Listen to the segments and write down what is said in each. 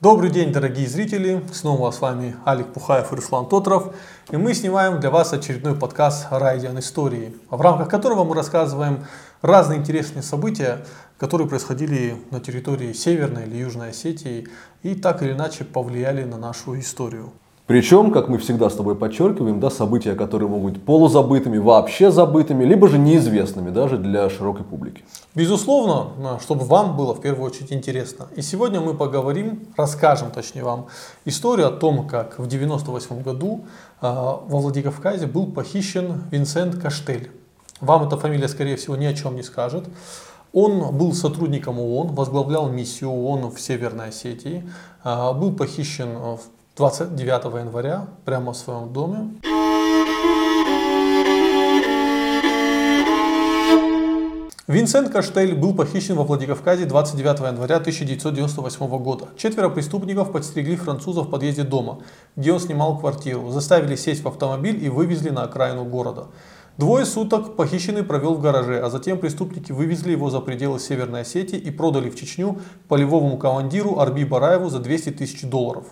Добрый день, дорогие зрители! Снова с вами Алик Пухаев и Руслан Тотров. И мы снимаем для вас очередной подкаст «Райдиан Истории», в рамках которого мы рассказываем разные интересные события, которые происходили на территории Северной или Южной Осетии и так или иначе повлияли на нашу историю. Причем, как мы всегда с тобой подчеркиваем, да, события, которые могут быть полузабытыми, вообще забытыми, либо же неизвестными даже для широкой публики. Безусловно, чтобы вам было в первую очередь интересно. И сегодня мы поговорим, расскажем точнее вам историю о том, как в 98 году э, во Владикавказе был похищен Винсент Каштель. Вам эта фамилия, скорее всего, ни о чем не скажет. Он был сотрудником ООН, возглавлял миссию ООН в Северной Осетии, э, был похищен в 29 января прямо в своем доме. Винсент Каштель был похищен во Владикавказе 29 января 1998 года. Четверо преступников подстерегли француза в подъезде дома, где он снимал квартиру, заставили сесть в автомобиль и вывезли на окраину города. Двое суток похищенный провел в гараже, а затем преступники вывезли его за пределы Северной Осетии и продали в Чечню полевому командиру Арби Бараеву за 200 тысяч долларов.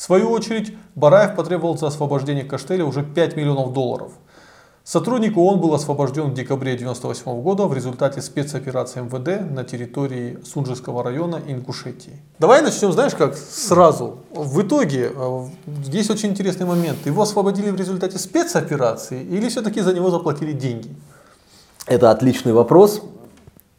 В свою очередь, Бараев потребовал за освобождение Каштеля уже 5 миллионов долларов. Сотрудник ООН был освобожден в декабре 1998 года в результате спецоперации МВД на территории Сунжского района Ингушетии. Давай начнем, знаешь как, сразу. В итоге, э, здесь очень интересный момент. Его освободили в результате спецоперации или все-таки за него заплатили деньги? Это отличный вопрос.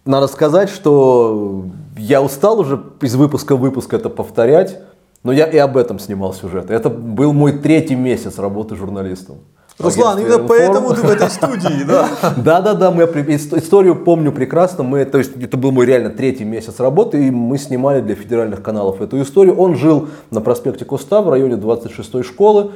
Надо сказать, что я устал уже из выпуска в выпуск это повторять. Но я и об этом снимал сюжет. Это был мой третий месяц работы журналистом. Руслан, именно информ. поэтому ты в этой студии, да? Да, да, да, мы историю помню прекрасно. Мы, то есть это был мой реально третий месяц работы, и мы снимали для федеральных каналов эту историю. Он жил на проспекте Куста в районе 26-й школы.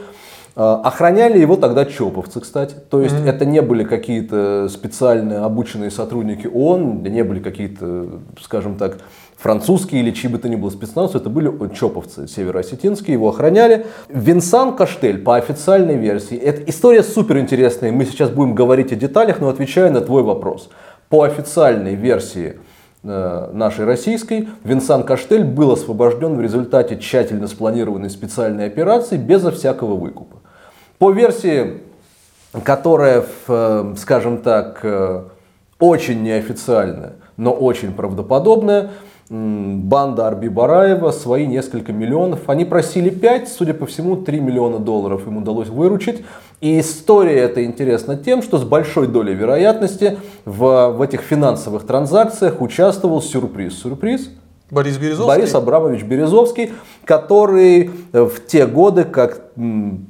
А, охраняли его тогда чоповцы, кстати. То есть mm-hmm. это не были какие-то специально обученные сотрудники ООН, не были какие-то, скажем так, французские или чьи бы то ни было спецназ, это были чоповцы североосетинские, его охраняли. Винсан Каштель, по официальной версии, это история супер интересная, мы сейчас будем говорить о деталях, но отвечаю на твой вопрос. По официальной версии э, нашей российской, Винсан Каштель был освобожден в результате тщательно спланированной специальной операции безо всякого выкупа. По версии, которая, э, скажем так, э, очень неофициальная, но очень правдоподобная, банда Арби Бараева свои несколько миллионов. Они просили 5, судя по всему, 3 миллиона долларов им удалось выручить. И история эта интересна тем, что с большой долей вероятности в, в этих финансовых транзакциях участвовал сюрприз. Сюрприз? Борис Березовский? Борис Абрамович Березовский, который в те годы, как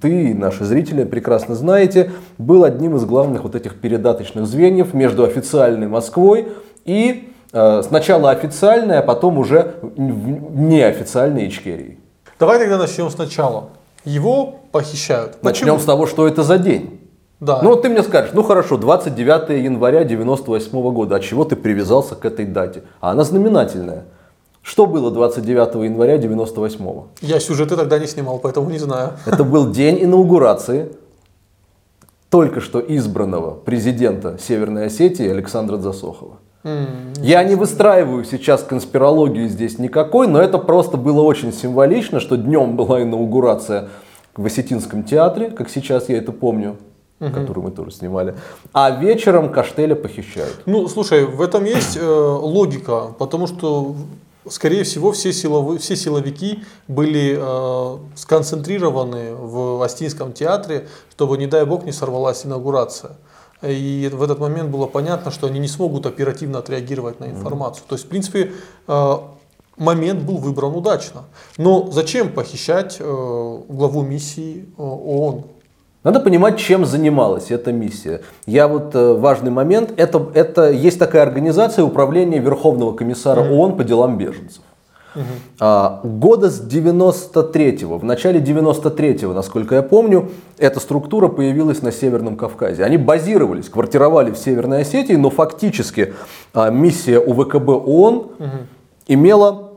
ты и наши зрители прекрасно знаете, был одним из главных вот этих передаточных звеньев между официальной Москвой и сначала официальные, а потом уже неофициальные Ичкерии. Давай тогда начнем сначала. Его похищают. Почему? Начнем с того, что это за день. Да. Ну вот ты мне скажешь, ну хорошо, 29 января 98 года, от чего ты привязался к этой дате? А она знаменательная. Что было 29 января 98 -го? Я сюжеты тогда не снимал, поэтому не знаю. Это был день инаугурации только что избранного президента Северной Осетии Александра Засохова. Я не выстраиваю сейчас конспирологию здесь никакой, но это просто было очень символично, что днем была инаугурация в Осетинском театре, как сейчас я это помню, угу. которую мы тоже снимали, а вечером Каштеля похищают. Ну, слушай, в этом есть э, логика, потому что скорее всего, все, силовые, все силовики были э, сконцентрированы в Остинском театре, чтобы, не дай бог, не сорвалась инаугурация. И в этот момент было понятно, что они не смогут оперативно отреагировать на информацию. То есть, в принципе, э, момент был выбран удачно. Но зачем похищать э, главу миссии э, ООН? Надо понимать, чем занималась эта миссия. Я вот важный момент. Это, это есть такая организация управления Верховного комиссара ООН по делам беженцев. А, года с 93-го, в начале 93-го, насколько я помню, эта структура появилась на Северном Кавказе. Они базировались, квартировали в Северной Осетии, но фактически а, миссия УВКБ ООН угу. имела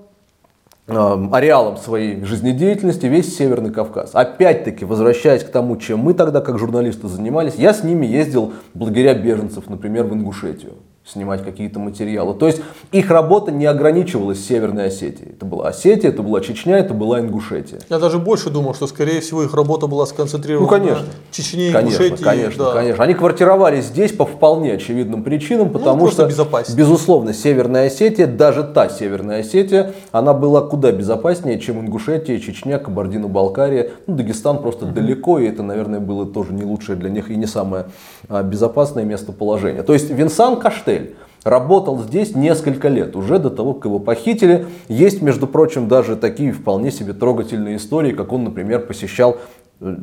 а, ареалом своей жизнедеятельности весь Северный Кавказ. Опять-таки, возвращаясь к тому, чем мы тогда как журналисты занимались, я с ними ездил в лагеря беженцев, например, в Ингушетию. Снимать какие-то материалы. То есть их работа не ограничивалась Северной Осетией. Это была Осетия, это была Чечня, это была Ингушетия. Я даже больше думал, что, скорее всего, их работа была сконцентрирована Ну, конечно. на Чечне, Конечно, Ингушетии. конечно, да. конечно. Они квартировали здесь по вполне очевидным причинам, потому просто что, безопаснее. безусловно, Северная Осетия, даже та Северная Осетия, она была куда безопаснее, чем Ингушетия, Чечня, Кабардино-Балкария. Ну, Дагестан просто далеко, и это, наверное, было тоже не лучшее для них и не самое а, безопасное местоположение. То есть Винсан Каштель работал здесь несколько лет, уже до того, как его похитили. Есть, между прочим, даже такие вполне себе трогательные истории, как он, например, посещал э,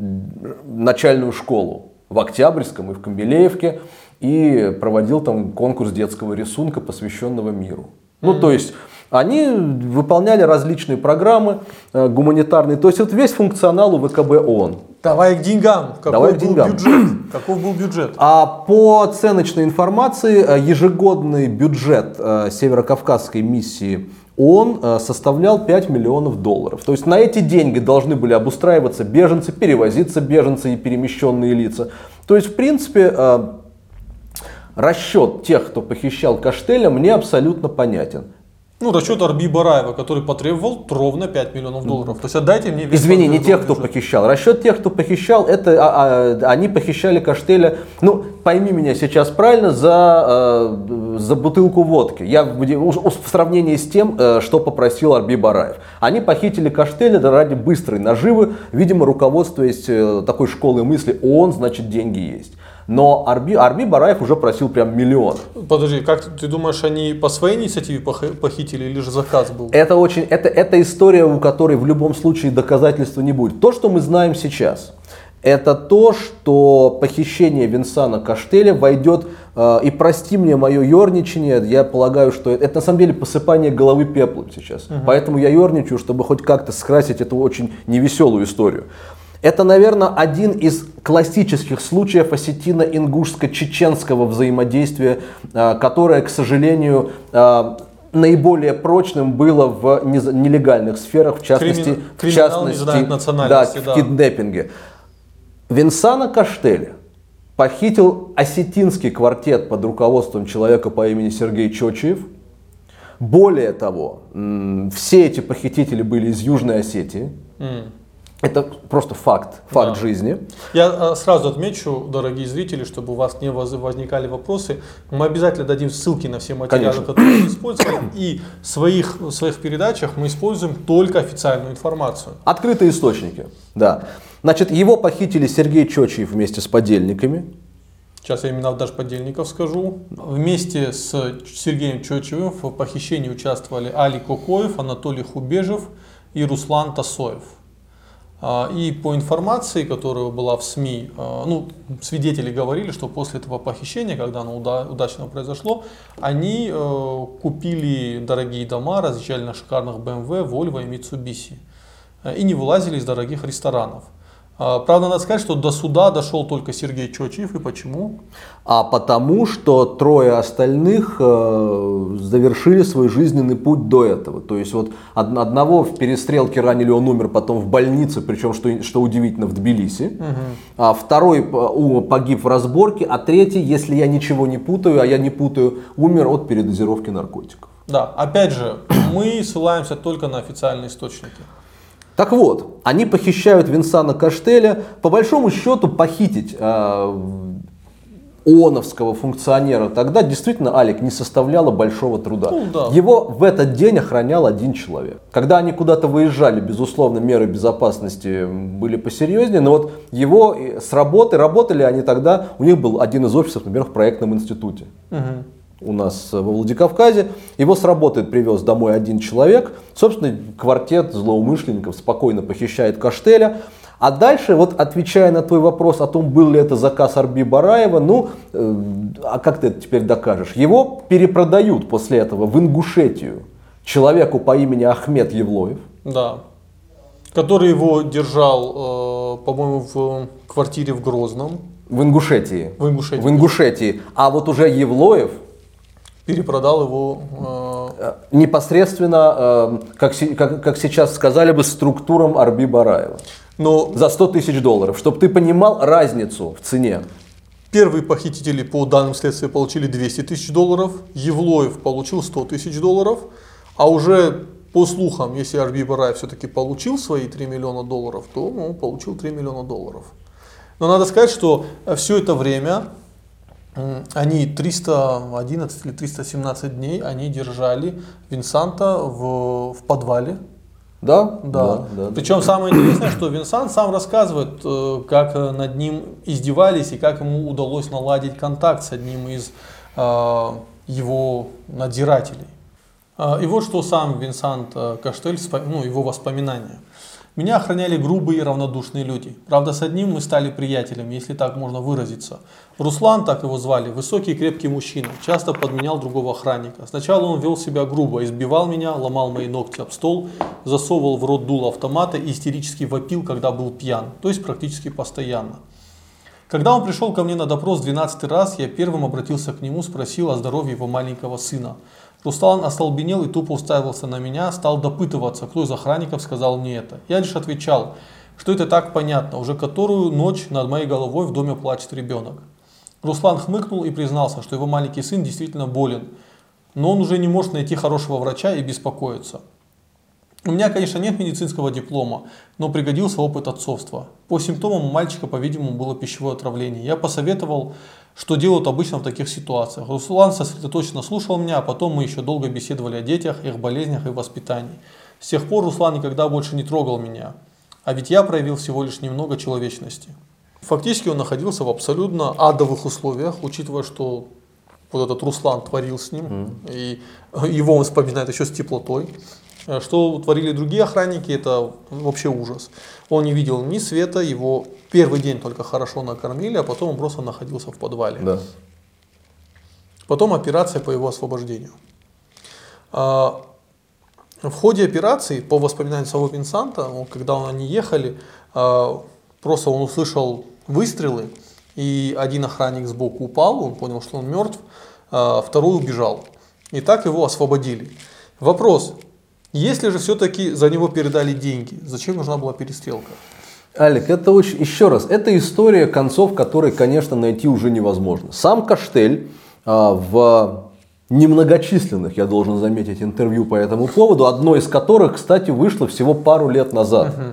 начальную школу в Октябрьском и в Камбелеевке и проводил там конкурс детского рисунка, посвященного миру. Ну, то есть они выполняли различные программы э, гуманитарные. То есть вот весь функционал у ВКБ ООН. Давай к деньгам. Какой Давай к был деньгам. бюджет? Каков был бюджет? А по оценочной информации, э, ежегодный бюджет э, Северокавказской миссии ООН э, составлял 5 миллионов долларов. То есть на эти деньги должны были обустраиваться беженцы, перевозиться беженцы и перемещенные лица. То есть, в принципе, э, расчет тех, кто похищал Каштеля, мне абсолютно понятен. Ну, расчет Арби Бараева, который потребовал ровно 5 миллионов долларов. То есть отдайте мне весь Извини, не тех, кто бюджет. похищал. Расчет тех, кто похищал, это а, а, они похищали Каштеля. Ну, пойми меня сейчас правильно за э, за бутылку водки. Я в сравнении с тем, э, что попросил Арби Бараев. Они похитили Каштеля ради быстрой наживы, видимо, руководствуясь э, такой школой мысли, он значит деньги есть. Но Арби, Арби Бараев уже просил прям миллион. Подожди, как ты, ты думаешь, они по своей инициативе пох- похитили или же заказ был? Это очень, это, это история, у которой в любом случае доказательства не будет. То, что мы знаем сейчас, это то, что похищение Винсана Каштеля войдет, э, и прости мне мое ерничание, я полагаю, что это, это на самом деле посыпание головы пеплом сейчас. Поэтому я ерничаю, чтобы хоть как-то скрасить эту очень невеселую историю. Это, наверное, один из классических случаев осетино-ингушско-чеченского взаимодействия, э, которое, к сожалению, э, наиболее прочным было в нелегальных сферах, в частности, Кримин- в частности да, да. в киднеппинге. Винсана Каштеля похитил осетинский квартет под руководством человека по имени Сергей Чочиев. Более того, все эти похитители были из Южной Осетии. М. Это просто факт, факт Да. жизни. Я а, сразу отмечу, дорогие зрители, чтобы у вас не воз- возникали вопросы, мы обязательно дадим ссылки на все материалы, Конечно. которые мы используем, и в своих, в своих передачах мы используем только официальную информацию. Открытые источники, да. Значит, его похитили Сергей Чочиев вместе с подельниками. Сейчас я именно даже подельников скажу. Вместе с Сергеем Чочевым в похищении участвовали Али Кокоев, Анатолий Хубежев и Руслан Тасоев. А, И по информации, которая была в СМИ, а, ну, свидетели говорили, что после этого похищения, когда оно уда- удачно произошло, они э, купили дорогие дома, разъезжали на шикарных BMW, Volvo и Mitsubishi э, и не вылазили из дорогих ресторанов. А, Правда, надо сказать, что до суда дошел только Сергей Чочиев. И почему? А потому что трое остальных э, завершили свой жизненный путь до этого. То есть вот од- одного в перестрелке ранили, он умер потом в больнице, причем, что, что удивительно, в Тбилиси. А второй у- погиб в разборке, а третий, если я ничего не путаю, а я не путаю, умер от передозировки наркотиков. Да, опять же, мы ссылаемся только на официальные источники. Так вот, они похищают Винсана Каштеля. По большому счету, похитить э, ООНовского функционера тогда действительно, Алик, не составляло большого труда. Ну, да. Его в этот день охранял один человек. Когда они куда-то выезжали, безусловно, меры безопасности были посерьезнее, но вот его э, с работы, работали они тогда, у них был один из офисов, например, в проектном институте Мгм. У нас во Владикавказе. Его с работы привез домой один человек. Собственно, квартет злоумышленников спокойно похищает Каштеля. А дальше, вот отвечая на твой вопрос о том, был ли это заказ Арби Бараева, ну, э, а как ты это теперь докажешь? Его перепродают после этого в Ингушетию человеку по имени Ахмед Евлоев. Да. Который его держал, э, по-моему, в квартире в Грозном, В Ингушетии. в Ингушетии. В Ингушетии. А вот уже Евлоев Перепродал его. э, э, непосредственно, э, как, как- как сейчас сказали бы, структурам Арби Бараева. но за 100 тысяч долларов, чтобы ты понимал разницу в цене. Первые похитители по данным следствия получили 200 тысяч долларов, Евлоев получил 100 тысяч долларов, а уже по слухам, если Арби Барай все-таки получил свои 3 миллиона долларов, то он получил 3 миллиона долларов. Но надо сказать, что все это время они 311 или 317 дней они держали Винсанта в, в подвале. Да, да. да, да Причем да. самое интересное, что Винсант сам рассказывает, э, как над ним издевались и как ему удалось наладить контакт с одним из э, его надзирателей. Э, и вот что сам Винсант Каштель, ну, его воспоминания. Меня охраняли грубые и равнодушные люди. Правда, с одним мы стали приятелями, если так можно выразиться. Руслан, так его звали, высокий и крепкий мужчина, часто подменял другого охранника. Сначала он вел себя грубо, избивал меня, ломал мои ногти об стол, засовывал в рот дул автомата и истерически вопил, когда был пьян, то есть практически постоянно. Когда он пришел ко мне на допрос 12 раз, я первым обратился к нему, спросил о здоровье его маленького сына. Руслан остолбенел и тупо уставился на меня, стал допытываться, кто из охранников сказал мне это. Я лишь отвечал, что это так понятно, уже которую ночь над моей головой в доме плачет ребенок. Руслан хмыкнул и признался, что его маленький сын действительно болен, но он уже не может найти хорошего врача и беспокоится. У меня, конечно, нет медицинского диплома, но пригодился опыт отцовства. По симптомам у мальчика, по-видимому, было пищевое отравление. Я посоветовал что делают обычно в таких ситуациях. Руслан сосредоточенно слушал меня, а потом мы еще долго беседовали о детях, их болезнях и воспитании. С тех пор Руслан никогда больше не трогал меня, а ведь я проявил всего лишь немного человечности. Фактически он находился в абсолютно адовых условиях, учитывая, что вот этот Руслан творил с ним, mm. и его он вспоминает еще с теплотой. Э, что творили другие охранники, это вообще ужас. Он не видел ни света, его первый день только хорошо накормили, а потом он просто находился в подвале. Да. Потом операция по его освобождению. А, в ходе операции, по воспоминаниям самого Винсанта, когда они ехали, а, просто он услышал выстрелы, и один охранник сбоку упал, он понял, что он мертв, а, второй убежал. И так его освободили. Вопрос, если же все-таки за него передали деньги, зачем нужна была перестрелка? Алик, это очень, еще раз, это история концов, которые, конечно, найти уже невозможно. Сам Каштель а, в немногочисленных, я должен заметить, интервью по этому поводу, одно из которых, кстати, вышло всего пару лет назад. Угу.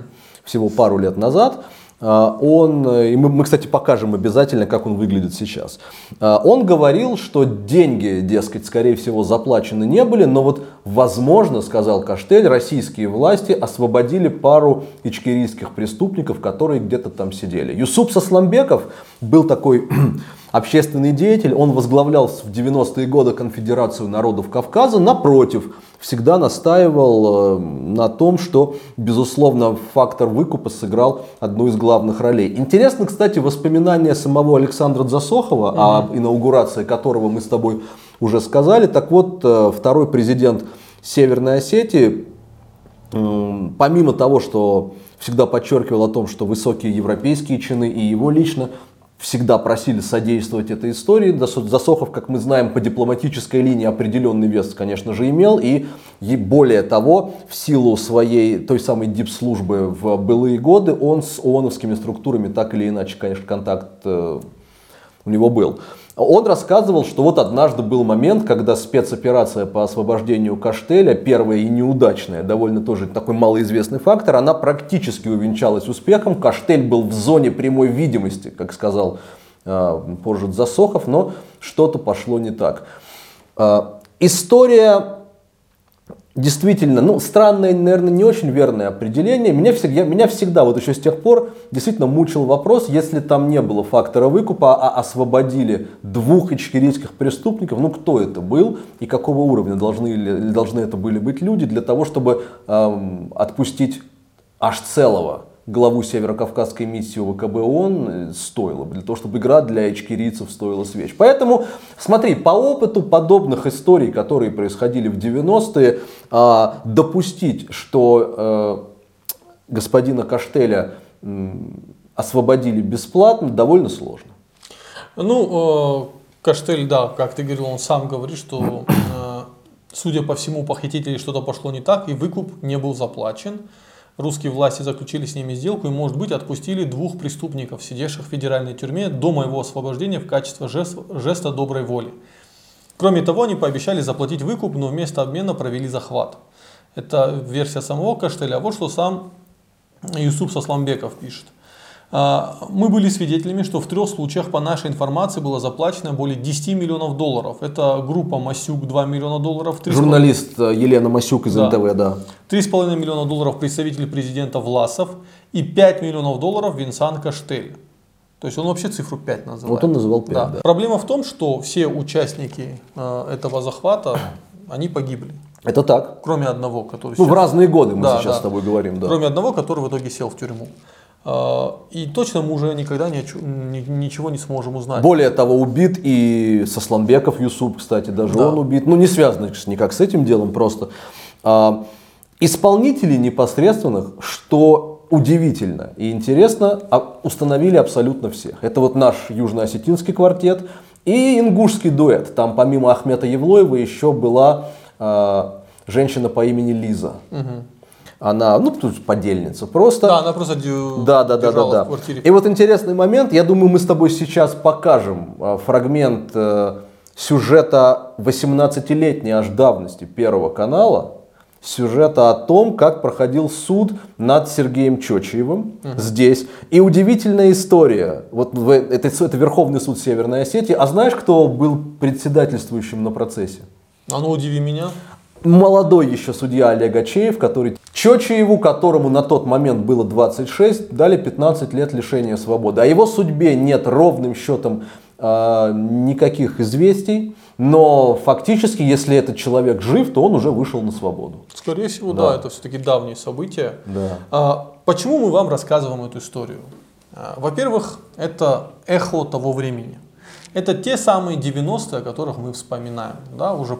Всего пару лет назад. А, он, и мы, мы, кстати, покажем обязательно, как он выглядит сейчас. А, он говорил, что деньги, дескать, скорее всего, заплачены не были, но вот, возможно, сказал Каштель, российские власти освободили пару ичкерийских преступников, которые где-то там сидели. Юсуп Сосламбеков был такой общественный деятель, он возглавлял в 90-е годы Конфедерацию народов Кавказа, напротив, всегда настаивал э, на том, что, безусловно, фактор выкупа сыграл одну из главных ролей. Интересно, кстати, воспоминания самого Александра Засохова, mm-hmm. о инаугурации которого мы с тобой уже сказали. Так вот, э, второй президент Северной Осетии, помимо того, что всегда подчеркивал о том, что высокие европейские чины и его лично всегда просили содействовать этой истории. Засохов, как мы знаем, по дипломатической линии определенный вес, конечно же, имел. И, более того, в силу своей той самой дипслужбы в былые годы, он с ООНовскими структурами так или иначе, конечно, контакт э, у него был. Он рассказывал, что вот однажды был момент, когда спецоперация по освобождению Каштеля, первая и неудачная, довольно тоже такой малоизвестный фактор, она практически увенчалась успехом. Каштель был в зоне прямой видимости, как сказал э, позже Засохов, но что-то пошло не так. Э, история действительно, ну, странное, наверное, не очень верное определение. Меня всегда, меня всегда, вот еще с тех пор, действительно мучил вопрос, если там не было фактора выкупа, а освободили двух ичкерийских преступников, ну, кто это был и какого уровня должны, должны это были быть люди для того, чтобы эм, отпустить аж целого главу Северо-Кавказской миссии ВКБ ООН э, стоило для того, чтобы игра для ичкерийцев стоила свеч. Поэтому, смотри, по опыту подобных историй, которые происходили в 90-е, а, допустить, что э, господина Каштеля освободили бесплатно, довольно сложно. Ну, э, Каштель, да, как ты говорил, он сам говорит, что, судя по всему, похитителей что-то пошло не так, и выкуп не был заплачен. Русские власти заключили с ними сделку и, может быть, отпустили двух преступников, сидевших в федеральной тюрьме до моего освобождения в качестве жест, жеста доброй воли. Кроме того, они пообещали заплатить выкуп, но вместо обмена провели захват. Это версия самого Каштеля. А вот что сам Юсуп Сосламбеков пишет. А, Мы были свидетелями, что в трех случаях по нашей информации было заплачено более 10 миллионов долларов. Это группа Масюк 2 миллиона долларов, 3,5 Журналист э, Елена Масюк из Да. НТВ, да. 3,5 миллиона долларов представитель президента Власов и 5 миллионов долларов Винсан Каштель. То есть он вообще цифру 5 называет. Вот он называл пять, да. Проблема в том, что все участники э, этого захвата, они погибли. Это так. Кроме одного, который Ну, в сейчас- разные годы мы Да, сейчас да. с тобой говорим, да. Кроме одного, который в итоге сел в тюрьму. Э, И точно мы уже никогда ничего не сможем узнать. Более того, убит и Сосланбеков Юсуп, кстати, даже Да. он убит. Ну, не связано никак с этим делом, просто. А, исполнителей непосредственных, что удивительно и интересно, а, установили абсолютно всех. Это вот наш южно-осетинский квартет и ингушский дуэт. Там помимо Ахмета Евлоева еще была а, женщина по имени Лиза. Она, ну, тут подельница просто. Да, она просто дю- Да, да, да, да, да. в квартире. И вот интересный момент, я думаю, мы с тобой сейчас покажем э, фрагмент э, сюжета 18-летней аж давности Первого канала, сюжета о том, как проходил суд над Сергеем Чочиевым здесь. И удивительная история. Вот в- это, это Верховный суд Северной Осетии. А знаешь, кто был председательствующим на процессе? А ну удиви меня. молодой еще судья Олег Ачеев, который Чочееву, которому на тот момент было 26, дали 15 лет лишения свободы. О его судьбе нет ровным счетом э, никаких известий, но фактически, если этот человек жив, то он уже вышел на свободу. Скорее всего, да, Да. это все-таки давние события. Да. А, почему мы вам рассказываем эту историю? А, во-первых, это эхо того времени. Это те самые 90-е, о которых мы вспоминаем. Да, уже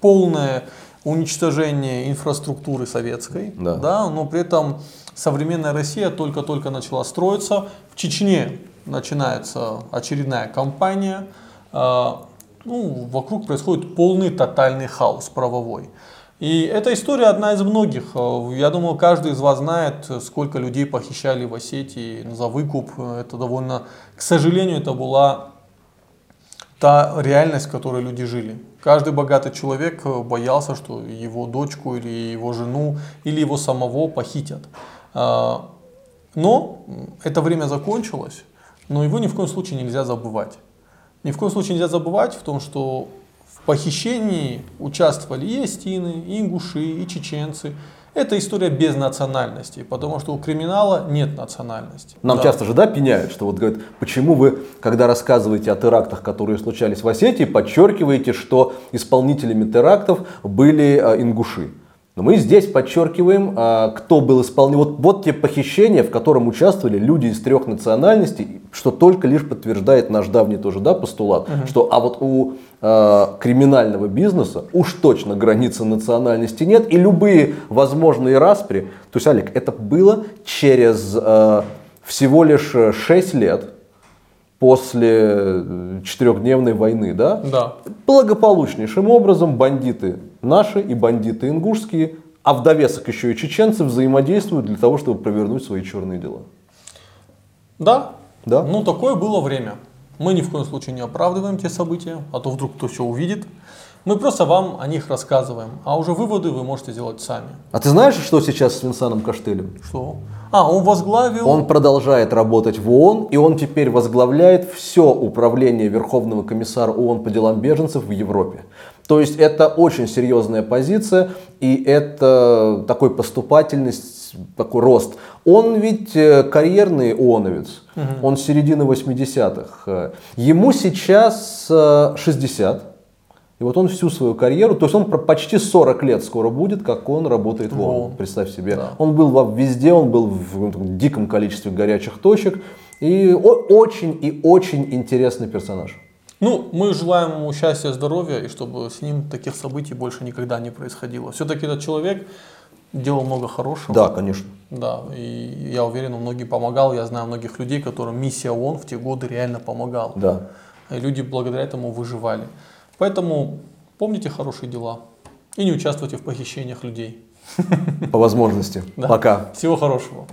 полное уничтожение инфраструктуры советской, Да. но при этом современная Россия только-только начала строиться. В Чечне начинается очередная кампания. А, ну, вокруг происходит полный тотальный хаос правовой. И эта история одна из многих. Э, Я думаю, каждый из вас знает, сколько людей похищали в Осетии за выкуп. Это довольно, к сожалению, это была та реальность, в которой люди жили. Каждый богатый человек э, боялся, что его дочку или его жену или его самого похитят. А, Но это время закончилось, но его ни в коем случае нельзя забывать. Ни в коем случае нельзя забывать в том, что в похищении участвовали и остины, и ингуши, и чеченцы. Это история без национальности, потому что у криминала нет национальности. Нам Да. часто же да, пеняют, что вот говорят, почему вы, когда рассказываете о терактах, которые случались в Осетии, подчеркиваете, что исполнителями терактов были э, ингуши. Но мы здесь подчеркиваем, э, кто был исполнителем. Вот, вот те похищения, в котором участвовали люди из трех национальностей, что только лишь подтверждает наш давний тоже да, постулат, что а вот у э, криминального бизнеса уж точно границы национальности нет, и любые возможные распри, то есть, Олег, это было через э, всего лишь 6 лет после э, четырехдневной войны, да? Да. Благополучнейшим образом бандиты наши и бандиты ингушские, а в довесок еще и чеченцы взаимодействуют для того, чтобы провернуть свои черные дела. Да. Да? Ну, такое было время. Мы ни в коем случае не оправдываем те события, а то вдруг кто все увидит. Мы просто вам о них рассказываем, а уже выводы вы можете делать сами. А ты знаешь, что сейчас с Винсаном Каштелем? Что? А, он возглавил... Он продолжает работать в ООН, и он теперь возглавляет все управление Верховного комиссара ООН по делам беженцев в Европе. То есть это очень серьезная позиция, и это такой поступательность, такой рост. Он ведь э, карьерный ООНовец, он с середины 80-х. Ему сейчас э, 60. И вот он всю свою карьеру, то есть он почти 40 лет скоро будет, как он работает в ООН. Представь себе. Да. Он был везде, он был в диком количестве горячих точек. И очень и очень интересный персонаж. Ну, мы желаем ему счастья, здоровья, и чтобы с ним таких событий больше никогда не происходило. Все-таки этот человек делал много хорошего. Да, конечно. Да, и я уверен, он многим помогал. Я знаю многих людей, которым миссия ООН в те годы реально помогала. Да. И люди благодаря этому выживали. Поэтому помните хорошие дела и не участвуйте в похищениях людей. По возможности. Да. Пока. Всего хорошего.